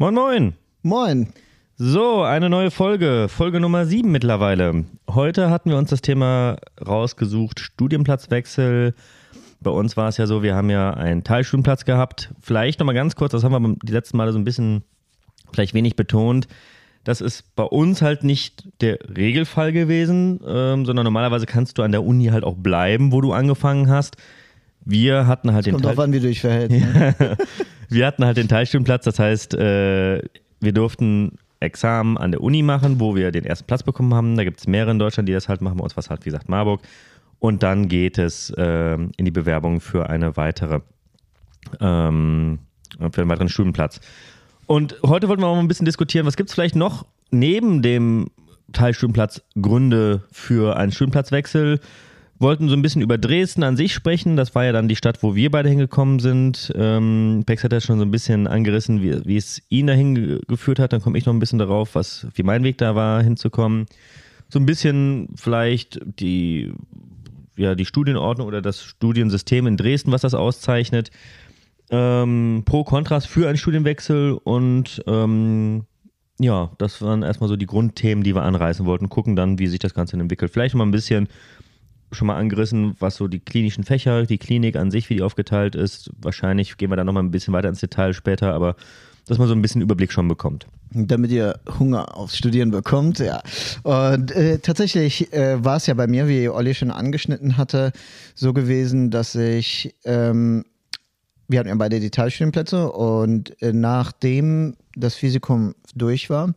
Moin, moin. Moin. So, eine neue Folge, Folge Nummer 7 mittlerweile. Heute hatten wir uns das Thema rausgesucht, Studienplatzwechsel. Bei uns war es ja so, wir haben ja einen Teilstudienplatz gehabt. Vielleicht nochmal ganz kurz, das haben wir die letzten Male so ein bisschen vielleicht wenig betont. Das ist bei uns halt nicht der Regelfall gewesen, ähm, sondern normalerweise kannst du an der Uni halt auch bleiben, wo du angefangen hast. Wir hatten halt das den kommt Teil drauf an, wie du dich verhältst. Ne? wir hatten halt den Teilstudienplatz, das heißt, äh, wir durften Examen an der Uni machen, wo wir den ersten Platz bekommen haben. Da gibt es mehrere in Deutschland, die das halt machen. Bei uns war es halt, wie gesagt, Marburg. Und dann geht es äh, in die Bewerbung für eine weitere, ähm, für einen weiteren Studienplatz. Und heute wollten wir mal ein bisschen diskutieren, was gibt es vielleicht noch neben dem Teilstudienplatz Gründe für einen Studienplatzwechsel? Wollten so ein bisschen über Dresden an sich sprechen. Das war ja dann die Stadt, wo wir beide hingekommen sind. Ähm, Pex hat ja schon so ein bisschen angerissen, wie, wie es ihn dahin geführt hat. Dann komme ich noch ein bisschen darauf, was, wie mein Weg da war, hinzukommen. So ein bisschen vielleicht die, ja, die Studienordnung oder das Studiensystem in Dresden, was das auszeichnet. Ähm, Pro, Kontras für einen Studienwechsel und ähm, ja, das waren erstmal so die Grundthemen, die wir anreißen wollten. Gucken dann, wie sich das Ganze entwickelt. Vielleicht mal ein bisschen schon mal angerissen, was so die klinischen Fächer, die Klinik an sich, wie die aufgeteilt ist. Wahrscheinlich gehen wir da nochmal ein bisschen weiter ins Detail später, aber dass man so ein bisschen Überblick schon bekommt. Damit ihr Hunger aufs Studieren bekommt, ja. Und äh, tatsächlich äh, war es ja bei mir, wie Olli schon angeschnitten hatte, so gewesen, dass ich, ähm, wir hatten ja beide Detailstudienplätze und äh, nachdem das Physikum durch war,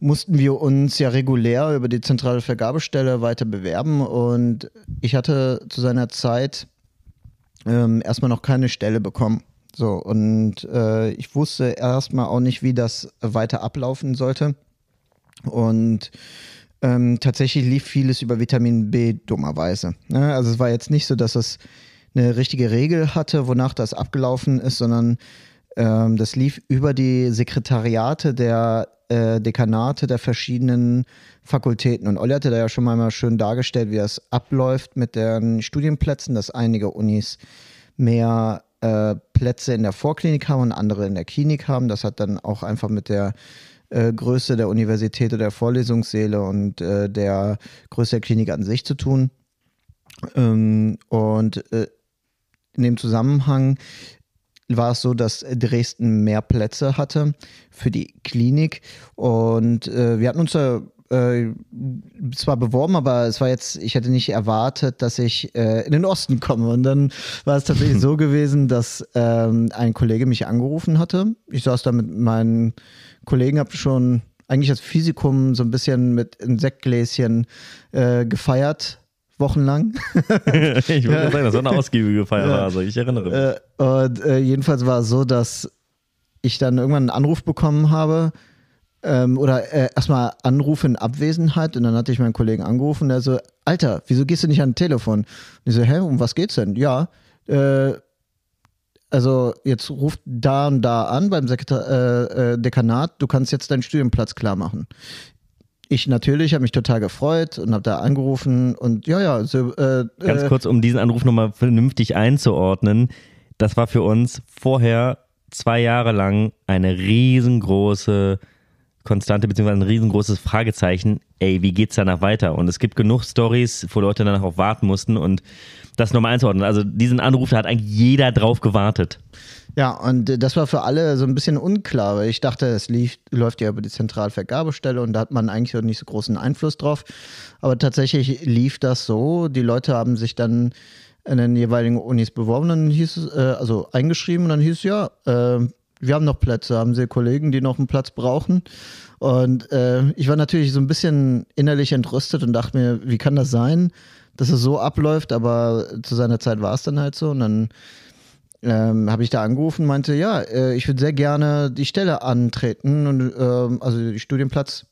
mussten wir uns ja regulär über die zentrale Vergabestelle weiter bewerben und ich hatte zu seiner Zeit ähm, erstmal noch keine Stelle bekommen. So, und äh, ich wusste erstmal auch nicht, wie das weiter ablaufen sollte. Und ähm, tatsächlich lief vieles über Vitamin B dummerweise. Ne? Also es war jetzt nicht so, dass es eine richtige Regel hatte, wonach das abgelaufen ist, sondern ähm, das lief über die Sekretariate der äh, Dekanate der verschiedenen Fakultäten. Und Olli hatte da ja schon mal schön dargestellt, wie das abläuft mit den Studienplätzen, dass einige Unis mehr äh, Plätze in der Vorklinik haben und andere in der Klinik haben. Das hat dann auch einfach mit der äh, Größe der Universität oder der Vorlesungssäle und äh, der Größe der Klinik an sich zu tun. Ähm, und äh, in dem Zusammenhang war es so, dass Dresden mehr Plätze hatte für die Klinik. Und äh, wir hatten uns da äh, zwar beworben, aber es war jetzt, ich hätte nicht erwartet, dass ich äh, in den Osten komme. Und dann war es tatsächlich so gewesen, dass ähm, ein Kollege mich angerufen hatte. Ich saß da mit meinen Kollegen, habe schon eigentlich das Physikum so ein bisschen mit Insektgläschen äh, gefeiert wochenlang. ich würde ja. sagen, das war eine ausgiebige Feierphase, ja. ich erinnere mich. Äh, und äh, jedenfalls war es so, dass ich dann irgendwann einen Anruf bekommen habe, ähm, oder äh, erstmal Anrufe in Abwesenheit und dann hatte ich meinen Kollegen angerufen, der so, Alter, wieso gehst du nicht an Telefon? Und ich so, hä, um was geht's denn? Ja, äh, also jetzt ruft da und da an beim Sekretar äh, äh, Dekanat, du kannst jetzt deinen Studienplatz klar machen ich natürlich habe mich total gefreut und habe da angerufen und ja, ja. So, äh, Ganz äh, kurz, um diesen Anruf nochmal vernünftig einzuordnen. Das war für uns vorher zwei Jahre lang eine riesengroße Konstante beziehungsweise ein riesengroßes Fragezeichen. Ey, wie geht's danach weiter? Und es gibt genug Stories, wo Leute danach auch warten mussten und das nochmal einzuordnen. Also diesen Anruf, da hat eigentlich jeder drauf gewartet. Ja, und äh, das war für alle so ein bisschen unklar, weil ich dachte, es lief, läuft ja über die Zentralvergabestelle und da hat man eigentlich nicht so großen Einfluss drauf. Aber tatsächlich lief das so. Die Leute haben sich dann in den jeweiligen Unis beworben, dann hieß es, äh, also eingeschrieben und dann hieß es, ja, äh, wir haben noch Plätze, haben Sie Kollegen, die noch einen Platz brauchen? Und äh, ich war natürlich so ein bisschen innerlich entrüstet und dachte mir, wie kann das sein, dass es so abläuft? Aber zu seiner Zeit war es dann halt so und dann ähm, habe ich da angerufen und meinte, ja, äh, ich würde sehr gerne die Stelle antreten und äh, also die Studienplatz.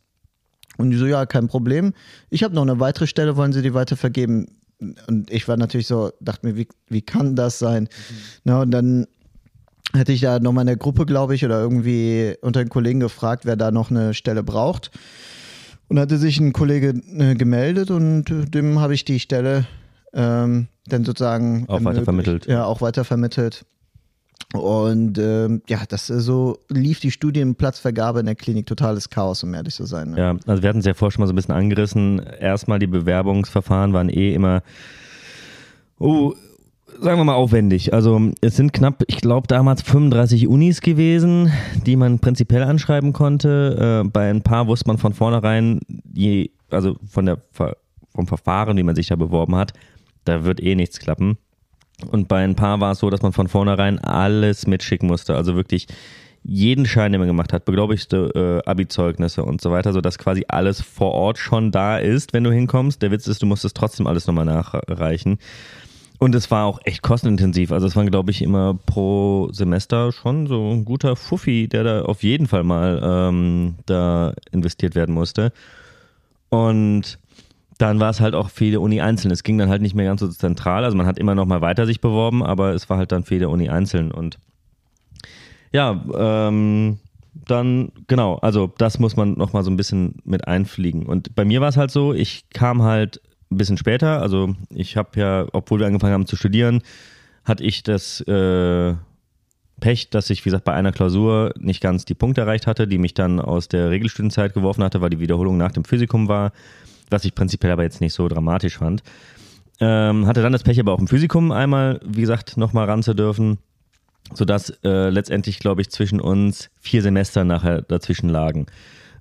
Und die so, ja, kein Problem. Ich habe noch eine weitere Stelle, wollen Sie die weiter vergeben? Und ich war natürlich so, dachte mir, wie, wie kann das sein? Mhm. Na, und dann hätte ich da nochmal in der Gruppe, glaube ich, oder irgendwie unter den Kollegen gefragt, wer da noch eine Stelle braucht. Und hatte sich ein Kollege äh, gemeldet und äh, dem habe ich die Stelle ähm, dann sozusagen auch weiter vermittelt. Ja, auch weiter vermittelt. Und ähm, ja, das äh, so lief die Studienplatzvergabe in der Klinik totales Chaos, um ehrlich zu sein. Ne? Ja, also wir hatten es ja vorher schon mal so ein bisschen angerissen. Erstmal die Bewerbungsverfahren waren eh immer, oh, sagen wir mal aufwendig. Also es sind knapp, ich glaube damals 35 Unis gewesen, die man prinzipiell anschreiben konnte. Äh, bei ein paar wusste man von vornherein, je, also von der, vom Verfahren, wie man sich da beworben hat, da wird eh nichts klappen. Und bei ein paar war es so, dass man von vornherein alles mitschicken musste. Also wirklich jeden Schein, den man gemacht hat, beglaubigte äh, Abi-Zeugnisse und so weiter, sodass quasi alles vor Ort schon da ist, wenn du hinkommst. Der Witz ist, du musst es trotzdem alles nochmal nachreichen. Und es war auch echt kostenintensiv. Also es waren, glaube ich, immer pro Semester schon so ein guter Fuffi, der da auf jeden Fall mal ähm, da investiert werden musste. Und dann war es halt auch für jede Uni einzeln. Es ging dann halt nicht mehr ganz so zentral. Also man hat immer noch mal weiter sich beworben, aber es war halt dann für jede Uni einzeln. Und ja, ähm, dann genau, also das muss man noch mal so ein bisschen mit einfliegen. Und bei mir war es halt so, ich kam halt ein bisschen später. Also ich habe ja, obwohl wir angefangen haben zu studieren, hatte ich das äh, Pech, dass ich, wie gesagt, bei einer Klausur nicht ganz die Punkte erreicht hatte, die mich dann aus der Regelstudienzeit geworfen hatte, weil die Wiederholung nach dem Physikum war was ich prinzipiell aber jetzt nicht so dramatisch fand. Ähm, hatte dann das Pech aber auch im Physikum einmal, wie gesagt, nochmal ran zu dürfen, sodass äh, letztendlich, glaube ich, zwischen uns vier Semester nachher dazwischen lagen.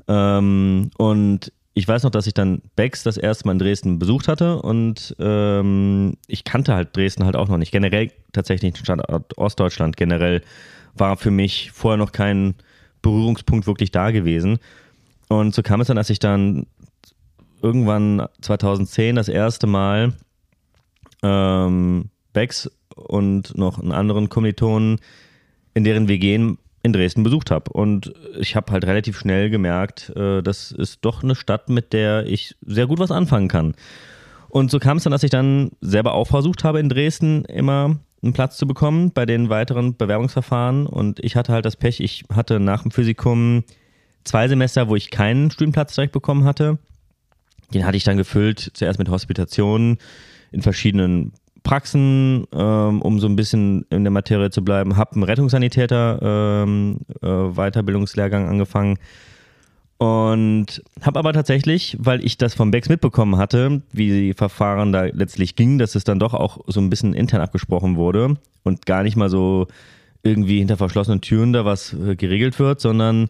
Ähm, und ich weiß noch, dass ich dann Becks das erste Mal in Dresden besucht hatte und ähm, ich kannte halt Dresden halt auch noch nicht. Generell tatsächlich den Standort Ostdeutschland generell war für mich vorher noch kein Berührungspunkt wirklich da gewesen. Und so kam es dann, als ich dann irgendwann 2010 das erste Mal ähm, Becks und noch einen anderen Kommilitonen in deren WG in Dresden besucht habe. Und ich habe halt relativ schnell gemerkt, äh, das ist doch eine Stadt, mit der ich sehr gut was anfangen kann. Und so kam es dann, dass ich dann selber auch versucht habe, in Dresden immer einen Platz zu bekommen bei den weiteren Bewerbungsverfahren. Und ich hatte halt das Pech, ich hatte nach dem Physikum zwei Semester, wo ich keinen Studienplatz direkt bekommen hatte. Den hatte ich dann gefüllt, zuerst mit Hospitationen in verschiedenen Praxen, ähm, um so ein bisschen in der Materie zu bleiben. Habe einen Rettungssanitäter ähm, äh, Weiterbildungslehrgang angefangen und habe aber tatsächlich, weil ich das vom Becks mitbekommen hatte, wie die Verfahren da letztlich gingen, dass es dann doch auch so ein bisschen intern abgesprochen wurde und gar nicht mal so irgendwie hinter verschlossenen Türen da was äh, geregelt wird, sondern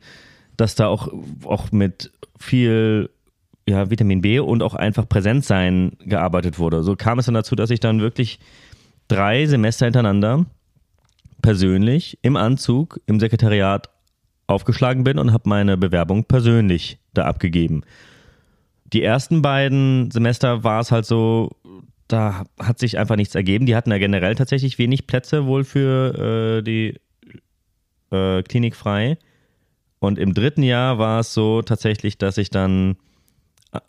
dass da auch, auch mit viel ja, Vitamin B und auch einfach Präsentsein gearbeitet wurde. So kam es dann dazu, dass ich dann wirklich drei Semester hintereinander persönlich im Anzug im Sekretariat aufgeschlagen bin und habe meine Bewerbung persönlich da abgegeben. Die ersten beiden Semester war es halt so, da hat sich einfach nichts ergeben. Die hatten ja generell tatsächlich wenig Plätze wohl für äh, die äh, Klinik frei. Und im dritten Jahr war es so tatsächlich, dass ich dann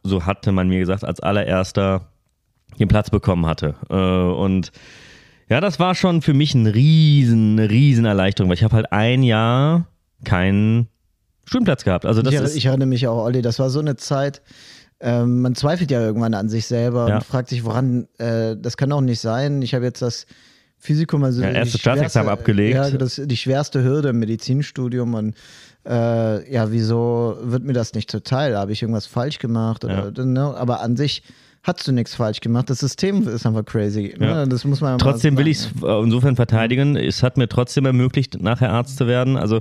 so hatte man mir gesagt, als allererster den Platz bekommen hatte. Äh, und ja, das war schon für mich ein riesen, eine riesen Erleichterung, weil ich habe halt ein Jahr keinen Studienplatz gehabt. Also das ich, ist, ich erinnere mich auch, Olli, das war so eine Zeit, ähm, man zweifelt ja irgendwann an sich selber ja. und fragt sich, woran, äh, das kann doch nicht sein. Ich habe jetzt das Physikum, also ja, erstes Staatsexamen abgelegt. Ja, das die schwerste Hürde im Medizinstudium und äh, ja, wieso wird mir das nicht zuteil? Habe ich irgendwas falsch gemacht? Oder, ja. ne? Aber an sich hast du nichts falsch gemacht. Das System ist einfach crazy. Ne? Ja. Das muss man trotzdem will ich es insofern verteidigen. Es hat mir trotzdem ermöglicht, nachher Arzt zu werden. Also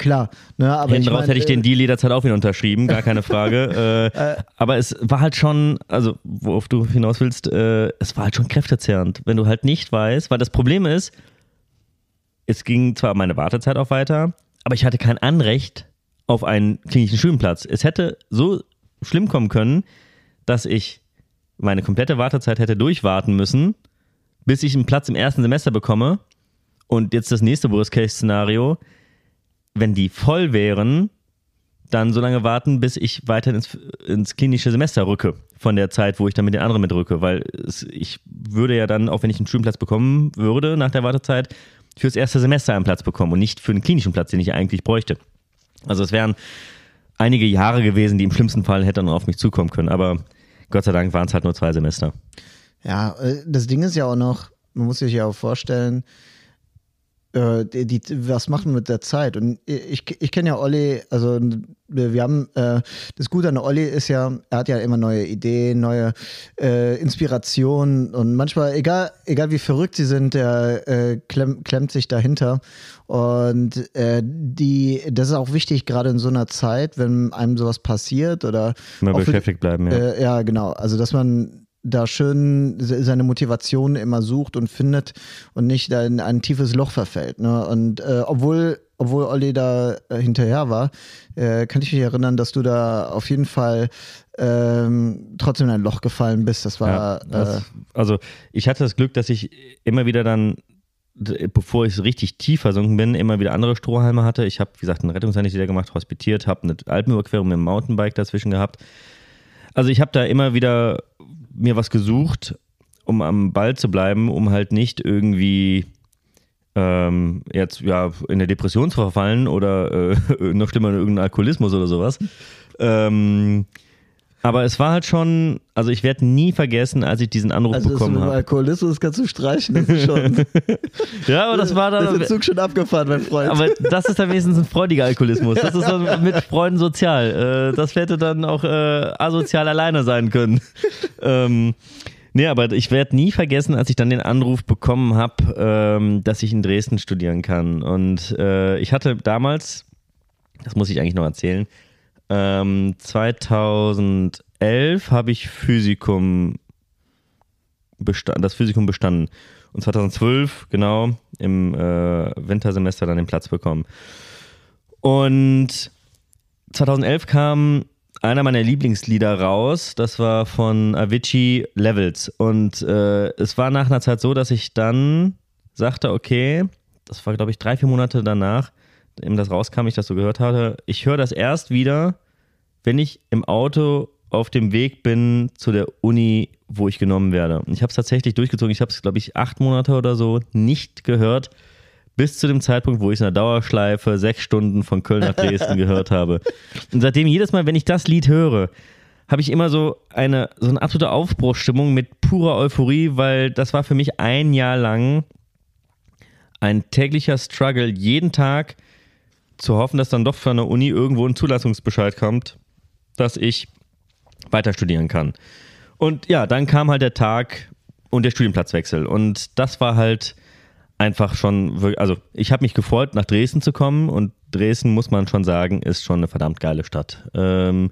Klar, ne, aber Hinten raus hätte ich den äh, Deal jederzeit auch wieder unterschrieben, gar keine Frage. äh, aber es war halt schon, also worauf du hinaus willst, äh, es war halt schon kräftezehrend, wenn du halt nicht weißt, weil das Problem ist, es ging zwar meine Wartezeit auch weiter, aber ich hatte kein Anrecht auf einen klinischen Studienplatz. Es hätte so schlimm kommen können, dass ich meine komplette Wartezeit hätte durchwarten müssen, bis ich einen Platz im ersten Semester bekomme. Und jetzt das nächste Worst-Case-Szenario, wenn die voll wären, dann so lange warten, bis ich weiter ins, ins klinische Semester rücke, von der Zeit, wo ich dann mit den anderen mitrücke. Weil es, ich würde ja dann, auch wenn ich einen Studienplatz bekommen würde nach der Wartezeit, fürs erste Semester einen Platz bekommen und nicht für einen klinischen Platz, den ich eigentlich bräuchte. Also es wären einige Jahre gewesen, die im schlimmsten Fall hätten auf mich zukommen können. Aber Gott sei Dank waren es halt nur zwei Semester. Ja, äh, das Ding ist ja auch noch, man muss sich ja auch vorstellen, äh, die, die, was machen mit der Zeit. Und ich, ich kenne ja Olli, also wir haben, äh, das Gute an Olli ist ja, er hat ja immer neue Ideen, neue äh, Inspirationen und manchmal, egal, egal wie verrückt sie sind, er äh, klemm, klemmt sich dahinter. Und äh, die, das ist auch wichtig, gerade in so einer Zeit, wenn einem sowas passiert oder. Mal beschäftigt bleiben, ja. Äh, ja, genau. Also, dass man da schön seine Motivation immer sucht und findet und nicht da in ein tiefes Loch verfällt. Ne? Und äh, obwohl, obwohl Olli da äh, hinterher war, äh, kann ich mich erinnern, dass du da auf jeden Fall ähm, trotzdem in ein Loch gefallen bist. Das war. Ja, das, äh, also ich hatte das Glück, dass ich immer wieder dann bevor ich richtig tief versunken bin, immer wieder andere Strohhalme hatte. Ich habe, wie gesagt, einen Rettungssanitäter gemacht, hospitiert, habe eine Alpenüberquerung mit dem Mountainbike dazwischen gehabt. Also ich habe da immer wieder mir was gesucht, um am Ball zu bleiben, um halt nicht irgendwie ähm, jetzt ja in der Depression zu verfallen oder äh, noch schlimmer in irgendeinen Alkoholismus oder sowas. Ähm, aber es war halt schon, also ich werde nie vergessen, als ich diesen Anruf also bekommen habe. Alkoholismus kannst du streichen, das ist schon. ja, aber das war dann. Das ist der Zug schon abgefahren, mein Freund. Aber das ist dann wenigstens ein freudiger Alkoholismus. Das ist dann mit Freunden sozial. Äh, das hätte dann auch äh, asozial alleine sein können. Ähm, Nee, aber ich werde nie vergessen, als ich dann den Anruf bekommen habe, ähm, dass ich in Dresden studieren kann. Und äh, ich hatte damals, das muss ich eigentlich noch erzählen, ähm, 2011 habe ich Physikum bestanden, das Physikum bestanden. Und 2012, genau, im äh, Wintersemester dann den Platz bekommen. Und 2011 kam einer meiner Lieblingslieder raus. Das war von Avicii Levels. Und äh, es war nach einer Zeit so, dass ich dann sagte, okay, das war glaube ich drei, vier Monate danach, eben das rauskam, ich das so gehört hatte, ich höre das erst wieder, wenn ich im Auto auf dem Weg bin zu der Uni, wo ich genommen werde. Ich habe es tatsächlich durchgezogen. Ich habe es, glaube ich, acht Monate oder so nicht gehört, bis zu dem Zeitpunkt, wo ich es in der Dauerschleife sechs Stunden von Köln nach Dresden gehört habe. Und seitdem jedes Mal, wenn ich das Lied höre, habe ich immer so eine, so eine absolute Aufbruchsstimmung mit purer Euphorie, weil das war für mich ein Jahr lang ein täglicher Struggle, jeden Tag zu hoffen, dass dann doch von der Uni irgendwo ein Zulassungsbescheid kommt, dass ich weiter studieren kann. Und ja, dann kam halt der Tag und der Studienplatzwechsel. Und das war halt einfach schon, also ich habe mich gefreut, nach Dresden zu kommen. Und Dresden, muss man schon sagen, ist schon eine verdammt geile Stadt. Ähm,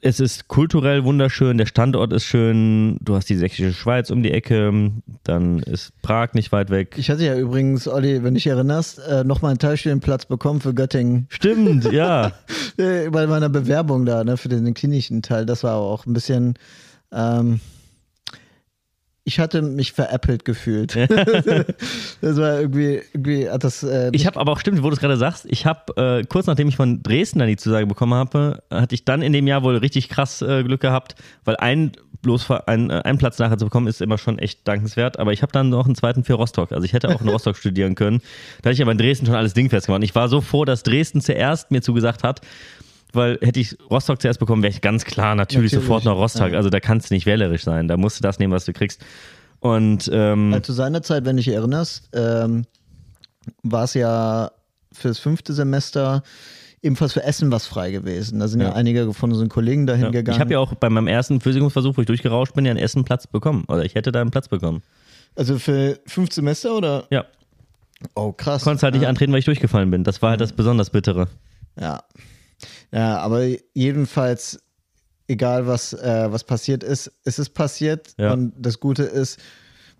es ist kulturell wunderschön, der Standort ist schön, du hast die sächsische Schweiz um die Ecke, dann ist Prag nicht weit weg. Ich hatte ja übrigens, Olli, wenn du dich erinnerst, äh, nochmal einen Teilstudienplatz bekommen für Göttingen. Stimmt, ja. Bei meiner Bewerbung da, ne, für den klinischen Teil, das war auch ein bisschen. Ähm, ich hatte mich veräppelt gefühlt. das war irgendwie, irgendwie hat das. Äh, ich habe aber auch stimmt, wo du es gerade sagst, ich habe äh, kurz nachdem ich von Dresden dann die Zusage bekommen habe, hatte ich dann in dem Jahr wohl richtig krass äh, Glück gehabt, weil ein bloß ein, äh, einen Platz nachher zu bekommen ist immer schon echt dankenswert. Aber ich habe dann noch einen zweiten für Rostock. Also ich hätte auch in Rostock studieren können. Da hatte ich aber in Dresden schon alles dingfest gemacht. Ich war so froh, dass Dresden zuerst mir zugesagt hat weil hätte ich Rostock zuerst bekommen, wäre ich ganz klar natürlich, natürlich. sofort nach Rostock. Ja. Also da kannst du nicht wählerisch sein. Da musst du das nehmen, was du kriegst. Und ähm, also zu seiner Zeit, wenn du dich erinnerst, ähm, war es ja fürs fünfte Semester ebenfalls für Essen was frei gewesen. Da sind ja, ja einige von unseren Kollegen dahin ja. gegangen. Ich habe ja auch bei meinem ersten Physikumsversuch, wo ich durchgerauscht bin, ja einen Essenplatz bekommen. Oder ich hätte da einen Platz bekommen. Also für fünf Semester oder? Ja. Oh, krass. Konntest halt nicht antreten, weil ich durchgefallen bin. Das war halt das besonders Bittere. Ja. Ja, aber jedenfalls, egal was, äh, was passiert ist, ist es passiert. Ja. Und das Gute ist,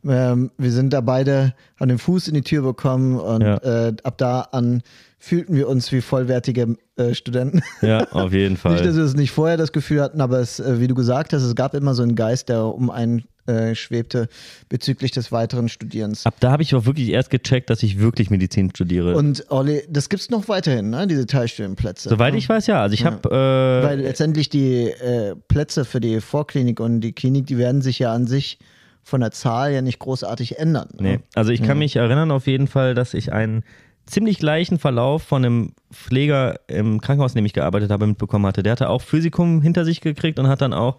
ähm, wir sind da beide an den Fuß in die Tür bekommen und ja. äh, ab da an fühlten wir uns wie vollwertige äh, Studenten. Ja, auf jeden Fall. nicht, dass wir es nicht vorher das Gefühl hatten, aber es, äh, wie du gesagt hast, es gab immer so einen Geist, der um einen äh, schwebte bezüglich des weiteren Studierens. Ab da habe ich auch wirklich erst gecheckt, dass ich wirklich Medizin studiere. Und Olli, das gibt es noch weiterhin, ne? diese Teilstudienplätze. Soweit ne? ich weiß, ja. Also ich ja. habe. Äh, Weil letztendlich die äh, Plätze für die Vorklinik und die Klinik, die werden sich ja an sich von der Zahl ja nicht großartig ändern. Ne? Nee, also ich kann mich erinnern auf jeden Fall, dass ich einen ziemlich gleichen Verlauf von einem Pfleger im Krankenhaus, in dem ich gearbeitet habe, mitbekommen hatte. Der hatte auch Physikum hinter sich gekriegt und hat dann auch,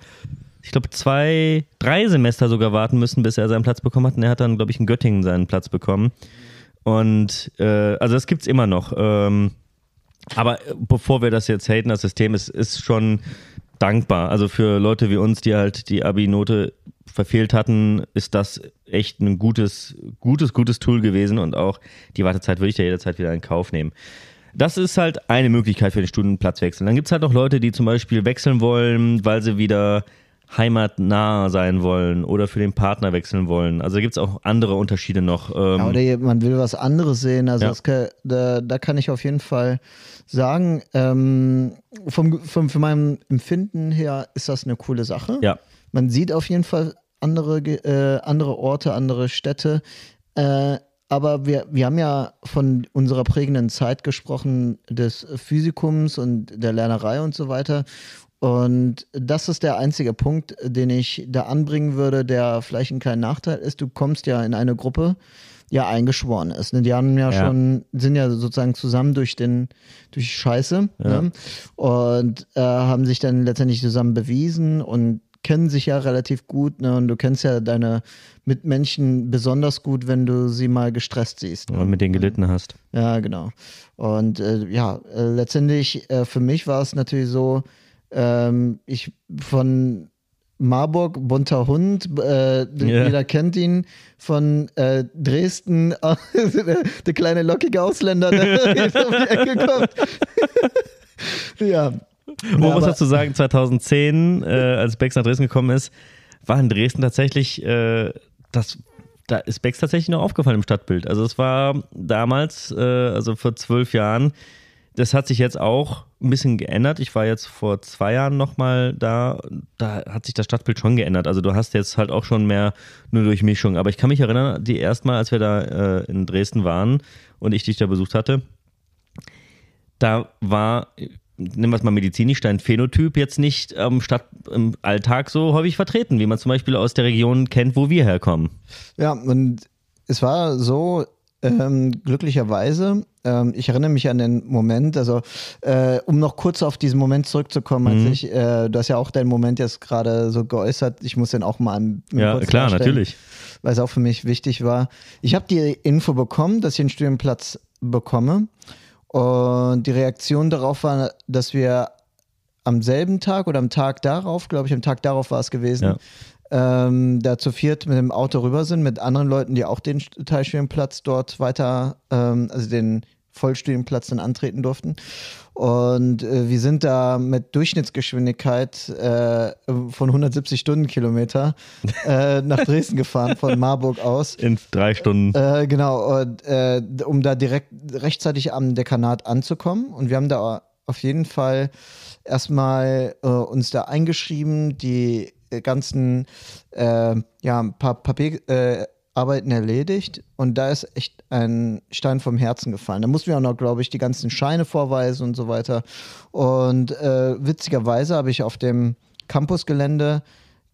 ich glaube, zwei, drei Semester sogar warten müssen, bis er seinen Platz bekommen hat. Und er hat dann, glaube ich, in Göttingen seinen Platz bekommen. Und äh, also das gibt es immer noch. Ähm, aber bevor wir das jetzt haten, das System ist, ist schon dankbar. Also für Leute wie uns, die halt die Abi-Note verfehlt hatten, ist das echt ein gutes, gutes, gutes Tool gewesen und auch die Wartezeit würde ich ja jederzeit wieder in Kauf nehmen. Das ist halt eine Möglichkeit für den Studienplatzwechsel. Dann gibt es halt noch Leute, die zum Beispiel wechseln wollen, weil sie wieder heimatnah sein wollen oder für den Partner wechseln wollen. Also gibt es auch andere Unterschiede noch. Ähm ja, oder man will was anderes sehen. Also ja. kann, da, da, kann ich auf jeden Fall sagen, ähm, vom, vom, von meinem Empfinden her ist das eine coole Sache. Ja. Man sieht auf jeden Fall andere, äh, andere Orte, andere Städte. Äh, aber wir, wir haben ja von unserer prägenden Zeit gesprochen, des Physikums und der Lernerei und so weiter. Und das ist der einzige Punkt, den ich da anbringen würde, der vielleicht ein kleiner Nachteil ist. Du kommst ja in eine Gruppe, ja eingeschworen ist. Ne? Die haben ja, ja, schon, sind ja sozusagen zusammen durch den, durch Scheiße ja. ne? und äh, haben sich dann letztendlich zusammen bewiesen und kennen sich ja relativ gut, ne? Und du kennst ja deine Mitmenschen besonders gut, wenn du sie mal gestresst siehst. Ne? Und mit denen gelitten hast. Ja, genau. Und äh, ja, äh, letztendlich äh, für mich war es natürlich so, ähm, ich von Marburg, bunter Hund, äh, yeah. jeder kennt ihn von äh, Dresden, der, kleine lockige Ausländer, der jetzt um die Ecke kommt. ja. Man ja, muss dazu sagen, 2010, äh, als Bex nach Dresden gekommen ist, war in Dresden tatsächlich, äh, das, da ist Bex tatsächlich noch aufgefallen im Stadtbild. Also es war damals, äh, also vor zwölf Jahren, das hat sich jetzt auch ein bisschen geändert. Ich war jetzt vor zwei Jahren nochmal da. Da hat sich das Stadtbild schon geändert. Also du hast jetzt halt auch schon mehr nur Durchmischung. Aber ich kann mich erinnern, die erste Mal, als wir da äh, in Dresden waren und ich dich da besucht hatte, da war, nehmen wir es mal medizinisch, dein Phänotyp jetzt nicht ähm, Stadt, im Alltag so häufig vertreten, wie man zum Beispiel aus der Region kennt, wo wir herkommen. Ja, und es war so, ähm, glücklicherweise, ähm, ich erinnere mich an den Moment, also äh, um noch kurz auf diesen Moment zurückzukommen, als mhm. ich, äh, du hast ja auch deinen Moment jetzt gerade so geäußert, ich muss den auch mal an, Ja, klar, natürlich. Weil es auch für mich wichtig war. Ich habe die Info bekommen, dass ich einen Studienplatz bekomme. Und die Reaktion darauf war, dass wir am selben Tag oder am Tag darauf, glaube ich, am Tag darauf war es gewesen, ähm, da zu viert mit dem Auto rüber sind, mit anderen Leuten, die auch den Teilstudienplatz dort weiter, ähm, also den Vollstudienplatz dann antreten durften. Und äh, wir sind da mit Durchschnittsgeschwindigkeit äh, von 170 Stundenkilometer äh, nach Dresden gefahren, von Marburg aus. In drei Stunden. Äh, genau, und, äh, um da direkt rechtzeitig am Dekanat anzukommen. Und wir haben da auf jeden Fall erstmal äh, uns da eingeschrieben, die ganzen äh, ja, ein paar Papierarbeiten äh, erledigt und da ist echt ein Stein vom Herzen gefallen. Da mussten wir auch noch, glaube ich, die ganzen Scheine vorweisen und so weiter. Und äh, witzigerweise habe ich auf dem Campusgelände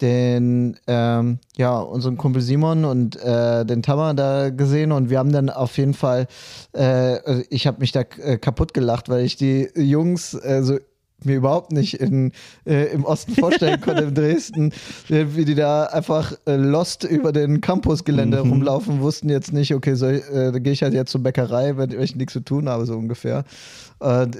den, ähm, ja, unseren Kumpel Simon und äh, den Tammer da gesehen und wir haben dann auf jeden Fall, äh, ich habe mich da äh, kaputt gelacht, weil ich die Jungs äh, so mir überhaupt nicht in, äh, im Osten vorstellen konnte, in Dresden, wie die da einfach äh, lost über den Campusgelände mhm. rumlaufen, wussten jetzt nicht, okay, so, äh, da gehe ich halt jetzt zur Bäckerei, wenn ich nichts zu tun habe, so ungefähr.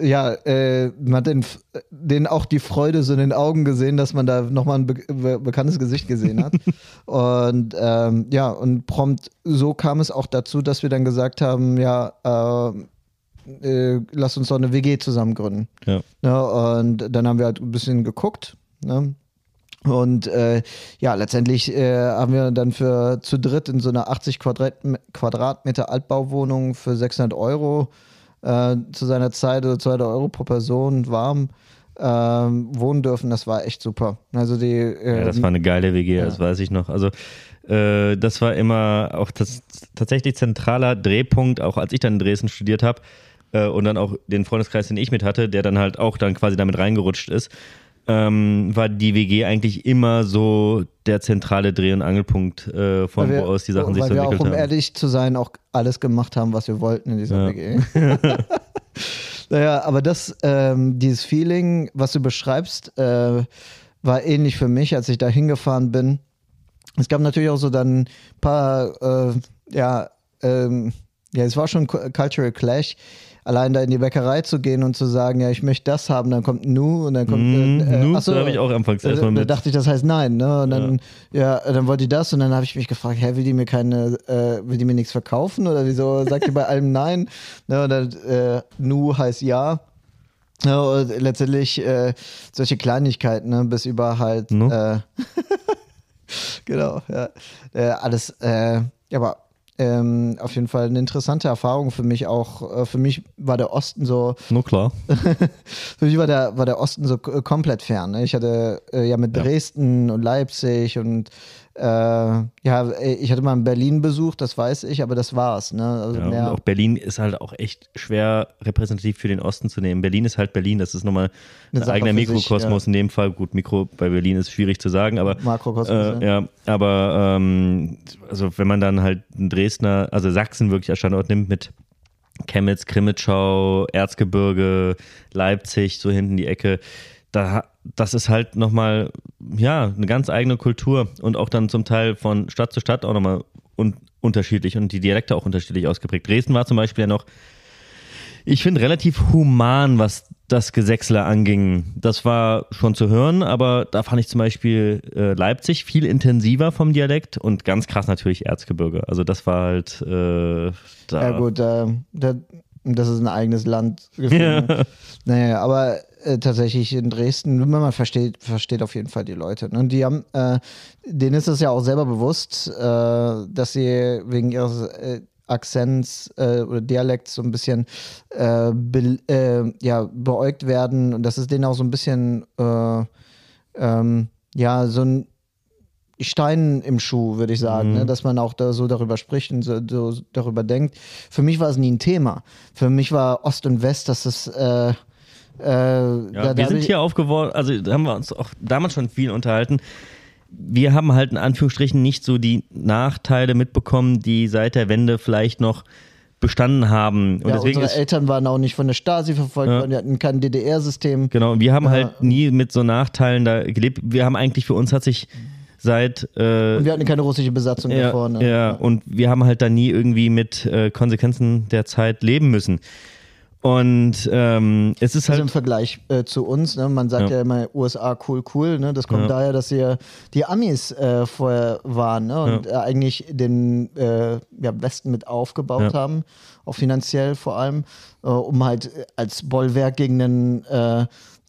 Ja, äh, man hat den, denen auch die Freude so in den Augen gesehen, dass man da nochmal ein be be bekanntes Gesicht gesehen hat. und ähm, ja, und prompt so kam es auch dazu, dass wir dann gesagt haben, ja, äh, äh, lass uns doch eine WG zusammen gründen. Ja. ja. Und dann haben wir halt ein bisschen geguckt. Ne? Und äh, ja, letztendlich äh, haben wir dann für zu dritt in so einer 80 Quadrat Quadratmeter Altbauwohnung für 600 Euro äh, zu seiner Zeit, oder 200 Euro pro Person warm ähm, wohnen dürfen. Das war echt super. Also die, ja, das war eine geile WG, ja. das weiß ich noch. Also äh, das war immer auch das tatsächlich zentraler Drehpunkt, auch als ich dann in Dresden studiert habe äh, und dann auch den Freundeskreis, den ich mit hatte, der dann halt auch dann quasi damit reingerutscht ist, ähm, war die WG eigentlich immer so der zentrale Dreh- und Angelpunkt, äh, von wir, wo aus die Sachen sich so entwickelt haben. Weil wir auch, um ehrlich zu sein, auch alles gemacht haben, was wir wollten in dieser ja. WG. naja, aber das, ähm, dieses Feeling, was du beschreibst, äh, war ähnlich für mich, als ich da hingefahren bin. Es gab natürlich auch so dann ein paar, äh, ja, ähm, ja, es war schon Cultural Clash allein da in die Bäckerei zu gehen und zu sagen, ja, ich möchte das haben, dann kommt Nu und dann kommt. Mm, äh, Nu, achso, da habe ich auch anfangs erstmal da, da mit. dachte ich, das heißt nein, ne? Und dann, ja, dann wollte die das und dann habe ich mich gefragt, hä, will die mir keine, äh, will die mir nichts verkaufen oder wieso sagt die bei allem nein? Ne? Und dann, äh, Nu heißt ja. Ja, und letztendlich äh, solche Kleinigkeiten, ne, bis über halt, No. äh, genau, ja, äh, alles, äh, ja, aber ähm, auf jeden Fall eine interessante Erfahrung für mich auch. Äh, für mich war der Osten so, Nur klar. für mich war der, war der Osten so komplett fern. Ne? Ich hatte äh, ja mit Ja. Dresden und Leipzig und äh, ja, ich hatte mal in Berlin besucht, das weiß ich, aber das war's. Ne? Also Ja, auch Berlin ist halt auch echt schwer repräsentativ für den Osten zu nehmen. Berlin ist halt Berlin, das ist nochmal ein eigener für sich, Mikrokosmos in dem Fall. Gut, Mikro bei Berlin ist schwierig zu sagen, aber Makrokosmos. äh, ja. ja, aber ähm, also wenn man dann halt einen Dresdner, also Sachsen wirklich als Standort nimmt mit Chemnitz, Krimitschau, Erzgebirge, Leipzig, so hinten die Ecke, da, das ist halt nochmal, ja, eine ganz eigene Kultur und auch dann zum Teil von Stadt zu Stadt auch nochmal un unterschiedlich und die Dialekte auch unterschiedlich ausgeprägt. Dresden war zum Beispiel ja noch, ich finde, relativ human, was das Gesächsler anging. Das war schon zu hören, aber da fand ich zum Beispiel äh, Leipzig viel intensiver vom Dialekt und ganz krass natürlich Erzgebirge. Also das war halt äh, da. Ja gut, äh, da, das ist ein eigenes Land. Ja. Naja, aber äh, tatsächlich in Dresden, man versteht, versteht auf jeden Fall die Leute. Ne? Die haben, äh, denen ist es ja auch selber bewusst, äh, dass sie wegen ihres äh, Akzents äh, oder Dialekts so ein bisschen äh, be, ja, beäugt werden und das ist denen auch so ein bisschen äh, ähm, ja, so ein Stein im Schuh, würde ich sagen, Mhm. ne? dass man auch da so darüber spricht und so, so darüber denkt. Für mich war es nie ein Thema. Für mich war Ost und West, dass das äh, äh, Ja, da, wir sind hier aufgeworden, also da haben wir uns auch damals schon viel unterhalten. Wir haben halt in Anführungsstrichen nicht so die Nachteile mitbekommen, die seit der Wende vielleicht noch bestanden haben. Und ja, deswegen unsere ist, Eltern waren auch nicht von der Stasi verfolgt Ja. worden, die hatten kein DDR-System. Genau, wir haben Ja. halt nie mit so Nachteilen da gelebt. Wir haben eigentlich für uns hat sich seit äh, Und wir hatten keine russische Besatzung ja, davor. Ne? ja, und wir haben halt da nie irgendwie mit äh, Konsequenzen der Zeit leben müssen. Und ähm, es ist Also halt im Vergleich äh, zu uns, ne? man sagt ja. Ja. immer USA cool, cool, ne? das kommt Ja. daher, dass hier die Amis äh, vorher waren ne? und äh, eigentlich den äh, ja, Westen mit aufgebaut Ja. haben, auch finanziell vor allem, äh, um halt äh, als Bollwerk gegen den,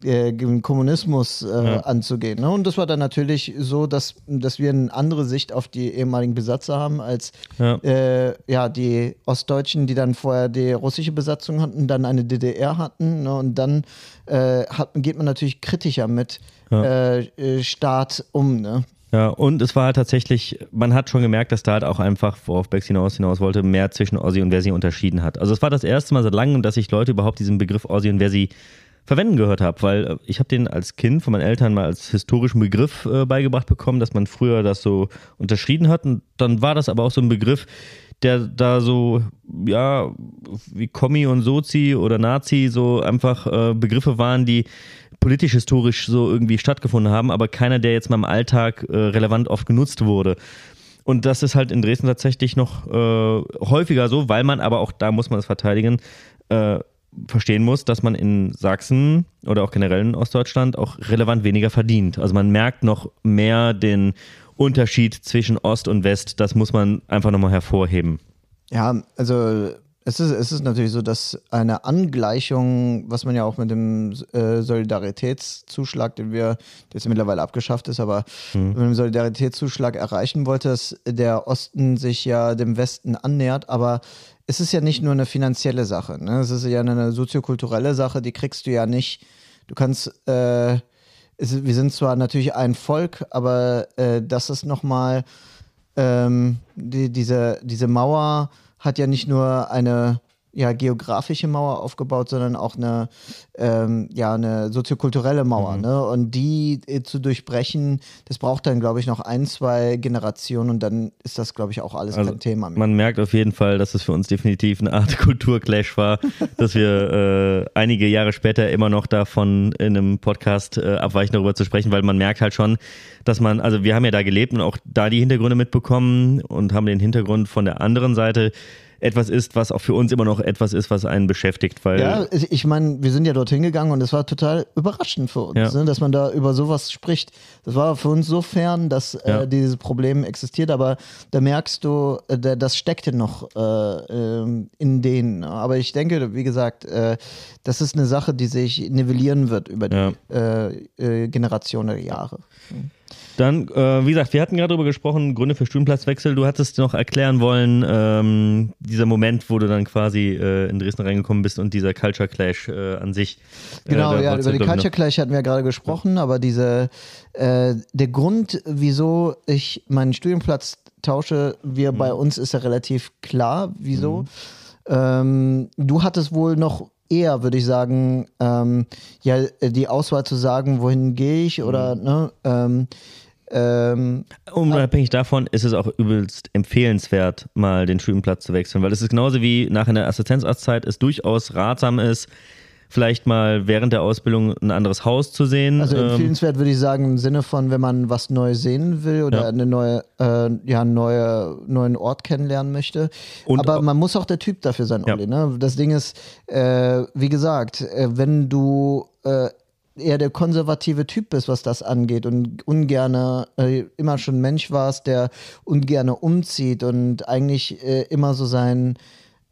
äh, Kommunismus äh, Ja. anzugehen. Ne? Und das war dann natürlich so, dass, dass wir eine andere Sicht auf die ehemaligen Besatzer haben als Ja. äh, ja, die Ostdeutschen, die dann vorher die russische Besatzung hatten, dann eine DDR hatten. Ne, und dann äh, hat, geht man natürlich kritischer mit Ja. äh, Staat um. Ne? Ja, und es war halt tatsächlich, man hat schon gemerkt, dass da halt auch einfach, worauf Bex hinaus hinaus wollte, mehr zwischen Ossi und Versi unterschieden hat. Also es war das erste Mal seit langem, dass ich Leute überhaupt diesen Begriff Ossi und Versi verwenden gehört habe, weil äh, ich habe den als Kind von meinen Eltern mal als historischen Begriff äh, beigebracht bekommen, dass man früher das so unterschieden hat und dann war das aber auch so ein Begriff, der da so, ja, wie Kommi und Sozi oder Nazi so einfach äh, Begriffe waren, die politisch-historisch so irgendwie stattgefunden haben, aber keiner, der jetzt mal im Alltag äh, relevant oft genutzt wurde. Und das ist halt in Dresden tatsächlich noch äh, häufiger so, weil man aber auch, da muss man es verteidigen, äh, verstehen muss, dass man in Sachsen oder auch generell in Ostdeutschland auch relevant weniger verdient. Also man merkt noch mehr den Unterschied zwischen Ost und West. Das muss man einfach nochmal hervorheben. Ja, also es ist, es ist natürlich so, dass eine Angleichung, was man ja auch mit dem äh, Solidaritätszuschlag, den wir, der jetzt mittlerweile abgeschafft ist, aber mit dem Solidaritätszuschlag erreichen wollte, dass der Osten sich ja dem Westen annähert, aber es ist ja nicht nur eine finanzielle Sache, ne? es ist ja eine soziokulturelle Sache, die kriegst du ja nicht. Du kannst, äh, es, wir sind zwar natürlich ein Volk, aber äh, das ist nochmal, ähm, die, diese, diese Mauer hat ja nicht nur eine ja, geografische Mauer aufgebaut, sondern auch eine, ähm, ja, eine soziokulturelle Mauer. Ne? Und die äh, zu durchbrechen, das braucht dann, glaube ich, noch ein, zwei Generationen und dann ist das, glaube ich, auch alles Also kein Thema mehr. Man merkt auf jeden Fall, dass es für uns definitiv eine Art Kulturclash war, dass wir äh, einige Jahre später immer noch davon in einem Podcast äh, abweichen, darüber zu sprechen, weil man merkt halt schon, dass man, also wir haben ja da gelebt und auch da die Hintergründe mitbekommen und haben den Hintergrund von der anderen Seite etwas ist, was auch für uns immer noch etwas ist, was einen beschäftigt. Weil ja, ich meine, wir sind ja dorthin gegangen und es war total überraschend für uns, Ja. ne, dass man da über sowas spricht. Das war für uns so fern, dass Ja. äh, dieses Problem existiert, aber da merkst du, äh, da- das steckte noch äh, ähm, in denen. ne. Aber ich denke, wie gesagt, äh, das ist eine Sache, die sich nivellieren wird über die Ja. äh, äh, Generation der Jahre. Dann, äh, wie gesagt, wir hatten gerade darüber gesprochen, Gründe für Studienplatzwechsel. Du hattest noch erklären wollen, ähm, dieser Moment, wo du dann quasi äh, in Dresden reingekommen bist und dieser Culture Clash äh, an sich. Genau, äh, da ja, über glaub ich, Culture Clash hatten wir gerade gesprochen, aber diese, äh, der Grund, wieso ich meinen Studienplatz tausche, wir Mhm. bei uns ist ja relativ klar, wieso. Ähm, du hattest wohl noch eher, würde ich sagen, ähm, ja, die Auswahl zu sagen, wohin gehe ich Mhm. oder, ne, ähm, ähm. Unabhängig davon ist es auch übelst empfehlenswert, mal den Studienplatz zu wechseln, weil es ist genauso wie nach einer Assistenzarztzeit es durchaus ratsam ist, vielleicht mal während der Ausbildung ein anderes Haus zu sehen. Also Ähm, empfehlenswert würde ich sagen im Sinne von, wenn man was Neues sehen will oder Ja. eine neue, äh, ja, einen neue, neuen Ort kennenlernen möchte. Und Aber man muss auch der Typ dafür sein, Ja. Olli. Ne? Das Ding ist, äh, wie gesagt, äh, wenn du äh, eher der konservative Typ bist, was das angeht und ungerne äh, immer schon Mensch warst, der ungerne umzieht und eigentlich äh, immer so sein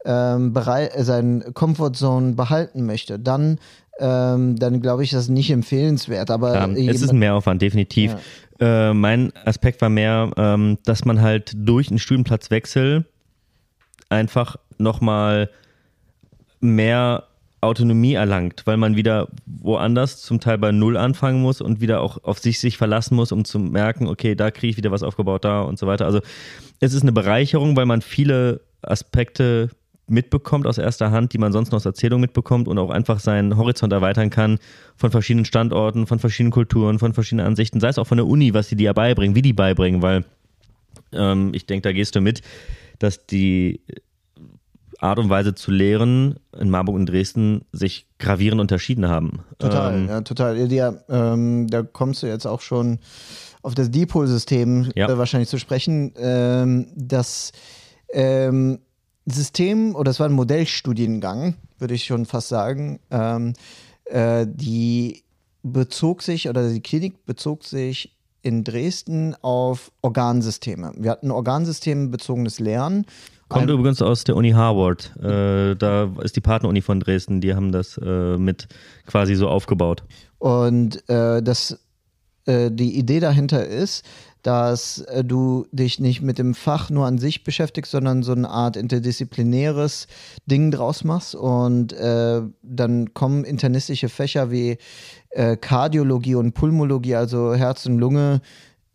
ähm, Berei äh, seinen Comfortzone behalten möchte, dann, ähm, dann glaube ich, das ist nicht empfehlenswert. Aber Ja, es ist ein Mehraufwand, definitiv. Äh, mein Aspekt war mehr, ähm, dass man halt durch einen Studienplatzwechsel einfach nochmal mehr Autonomie erlangt, weil man wieder woanders zum Teil bei Null anfangen muss und wieder auch auf sich sich verlassen muss, um zu merken, okay, da kriege ich wieder was aufgebaut, da und so weiter. Also es ist eine Bereicherung, weil man viele Aspekte mitbekommt aus erster Hand, die man sonst noch aus Erzählung mitbekommt und auch einfach seinen Horizont erweitern kann von verschiedenen Standorten, von verschiedenen Kulturen, von verschiedenen Ansichten, sei es auch von der Uni, was sie dir beibringen, wie die beibringen, weil ähm, ich denke, da gehst du mit, dass die Art und Weise zu lehren in Marburg und Dresden sich gravierend unterschieden haben. Total, Ähm, ja, total. Ja, ähm, da kommst du jetzt auch schon auf das Dipol-System Ja. äh, wahrscheinlich zu sprechen. Ähm, das ähm, System, oder es war ein Modellstudiengang, würde ich schon fast sagen, ähm, äh, die bezog sich, oder die Klinik bezog sich in Dresden auf Organsysteme. Wir hatten organsystembezogenes Lernen. Kommt Ein- übrigens aus der Uni Harvard. Äh, da ist die Partneruni von Dresden, die haben das äh, mit quasi so aufgebaut. Und äh, das, äh, die Idee dahinter ist, dass äh, du dich nicht mit dem Fach nur an sich beschäftigst, sondern so eine Art interdisziplinäres Ding draus machst. Und äh, dann kommen internistische Fächer wie äh, Kardiologie und Pulmologie, also Herz und Lunge,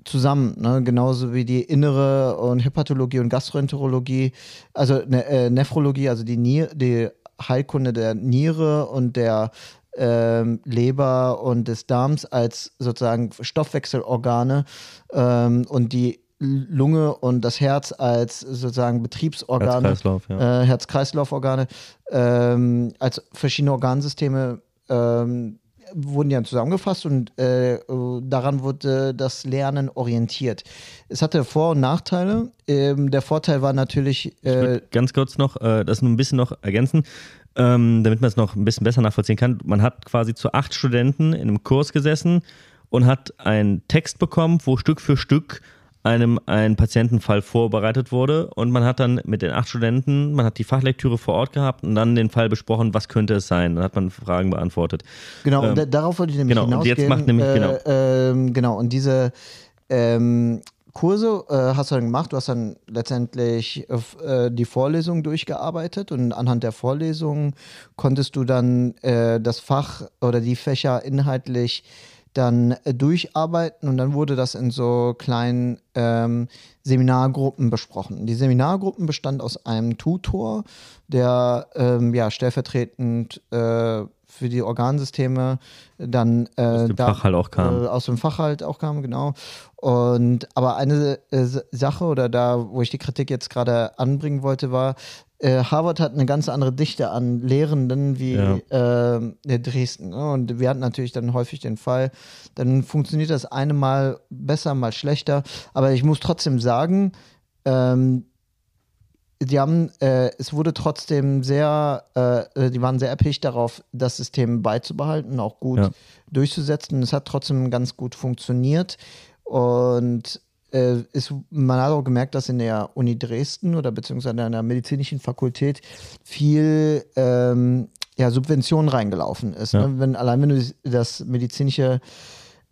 zusammen, ne? genauso wie die innere und Hepatologie und Gastroenterologie, also ne, äh, Nephrologie, also die, Nier die Heilkunde der Niere und der ähm, Leber und des Darms als sozusagen Stoffwechselorgane ähm, und die Lunge und das Herz als sozusagen Betriebsorgane, Herz-Kreislauf, ja. äh, Herz-Kreislauf-Organe, ähm, als verschiedene Organsysteme ähm, wurden ja zusammengefasst und äh, daran wurde das Lernen orientiert. Es hatte Vor- und Nachteile. Ähm, der Vorteil war natürlich, Ich äh, ganz kurz noch äh, das nur ein bisschen noch ergänzen, ähm, damit man es noch ein bisschen besser nachvollziehen kann. Man hat quasi zu acht Studenten in einem Kurs gesessen und hat einen Text bekommen, wo Stück für Stück einem ein Patientenfall vorbereitet wurde und man hat dann mit den acht Studenten, man hat die Fachlektüre vor Ort gehabt und dann den Fall besprochen, was könnte es sein. Dann hat man Fragen beantwortet. Genau, Ähm, und da, darauf wollte ich nämlich genau, und hinausgehen. jetzt macht nämlich- äh, genau. Ähm, genau, und diese ähm, Kurse äh, hast du dann gemacht, du hast dann letztendlich äh, die Vorlesung durchgearbeitet und anhand der Vorlesung konntest du dann äh, das Fach oder die Fächer inhaltlich dann äh, durcharbeiten und dann wurde das in so kleinen ähm, Seminargruppen besprochen. Die Seminargruppen bestand aus einem Tutor, der ähm, ja stellvertretend äh, für die Organsysteme dann äh, Aus dem Fach halt auch kam. Äh, aus dem Fach halt auch kam, genau. Und aber eine äh, Sache oder da, wo ich die Kritik jetzt gerade anbringen wollte, war, äh, Harvard hat eine ganz andere Dichte an Lehrenden wie Ja. äh, der Dresden. Ne? Und wir hatten natürlich dann häufig den Fall, dann funktioniert das eine Mal besser, mal schlechter. Aber ich muss trotzdem sagen, ähm, die haben, äh, es wurde trotzdem sehr, äh, die waren sehr erpicht darauf, das System beizubehalten, auch gut Ja. durchzusetzen. Es hat trotzdem ganz gut funktioniert. Und äh, ist, man hat auch gemerkt, dass in der Uni Dresden oder beziehungsweise an der medizinischen Fakultät viel ähm, ja, Subvention reingelaufen ist. Ja. Ne? Wenn, allein wenn du das medizinische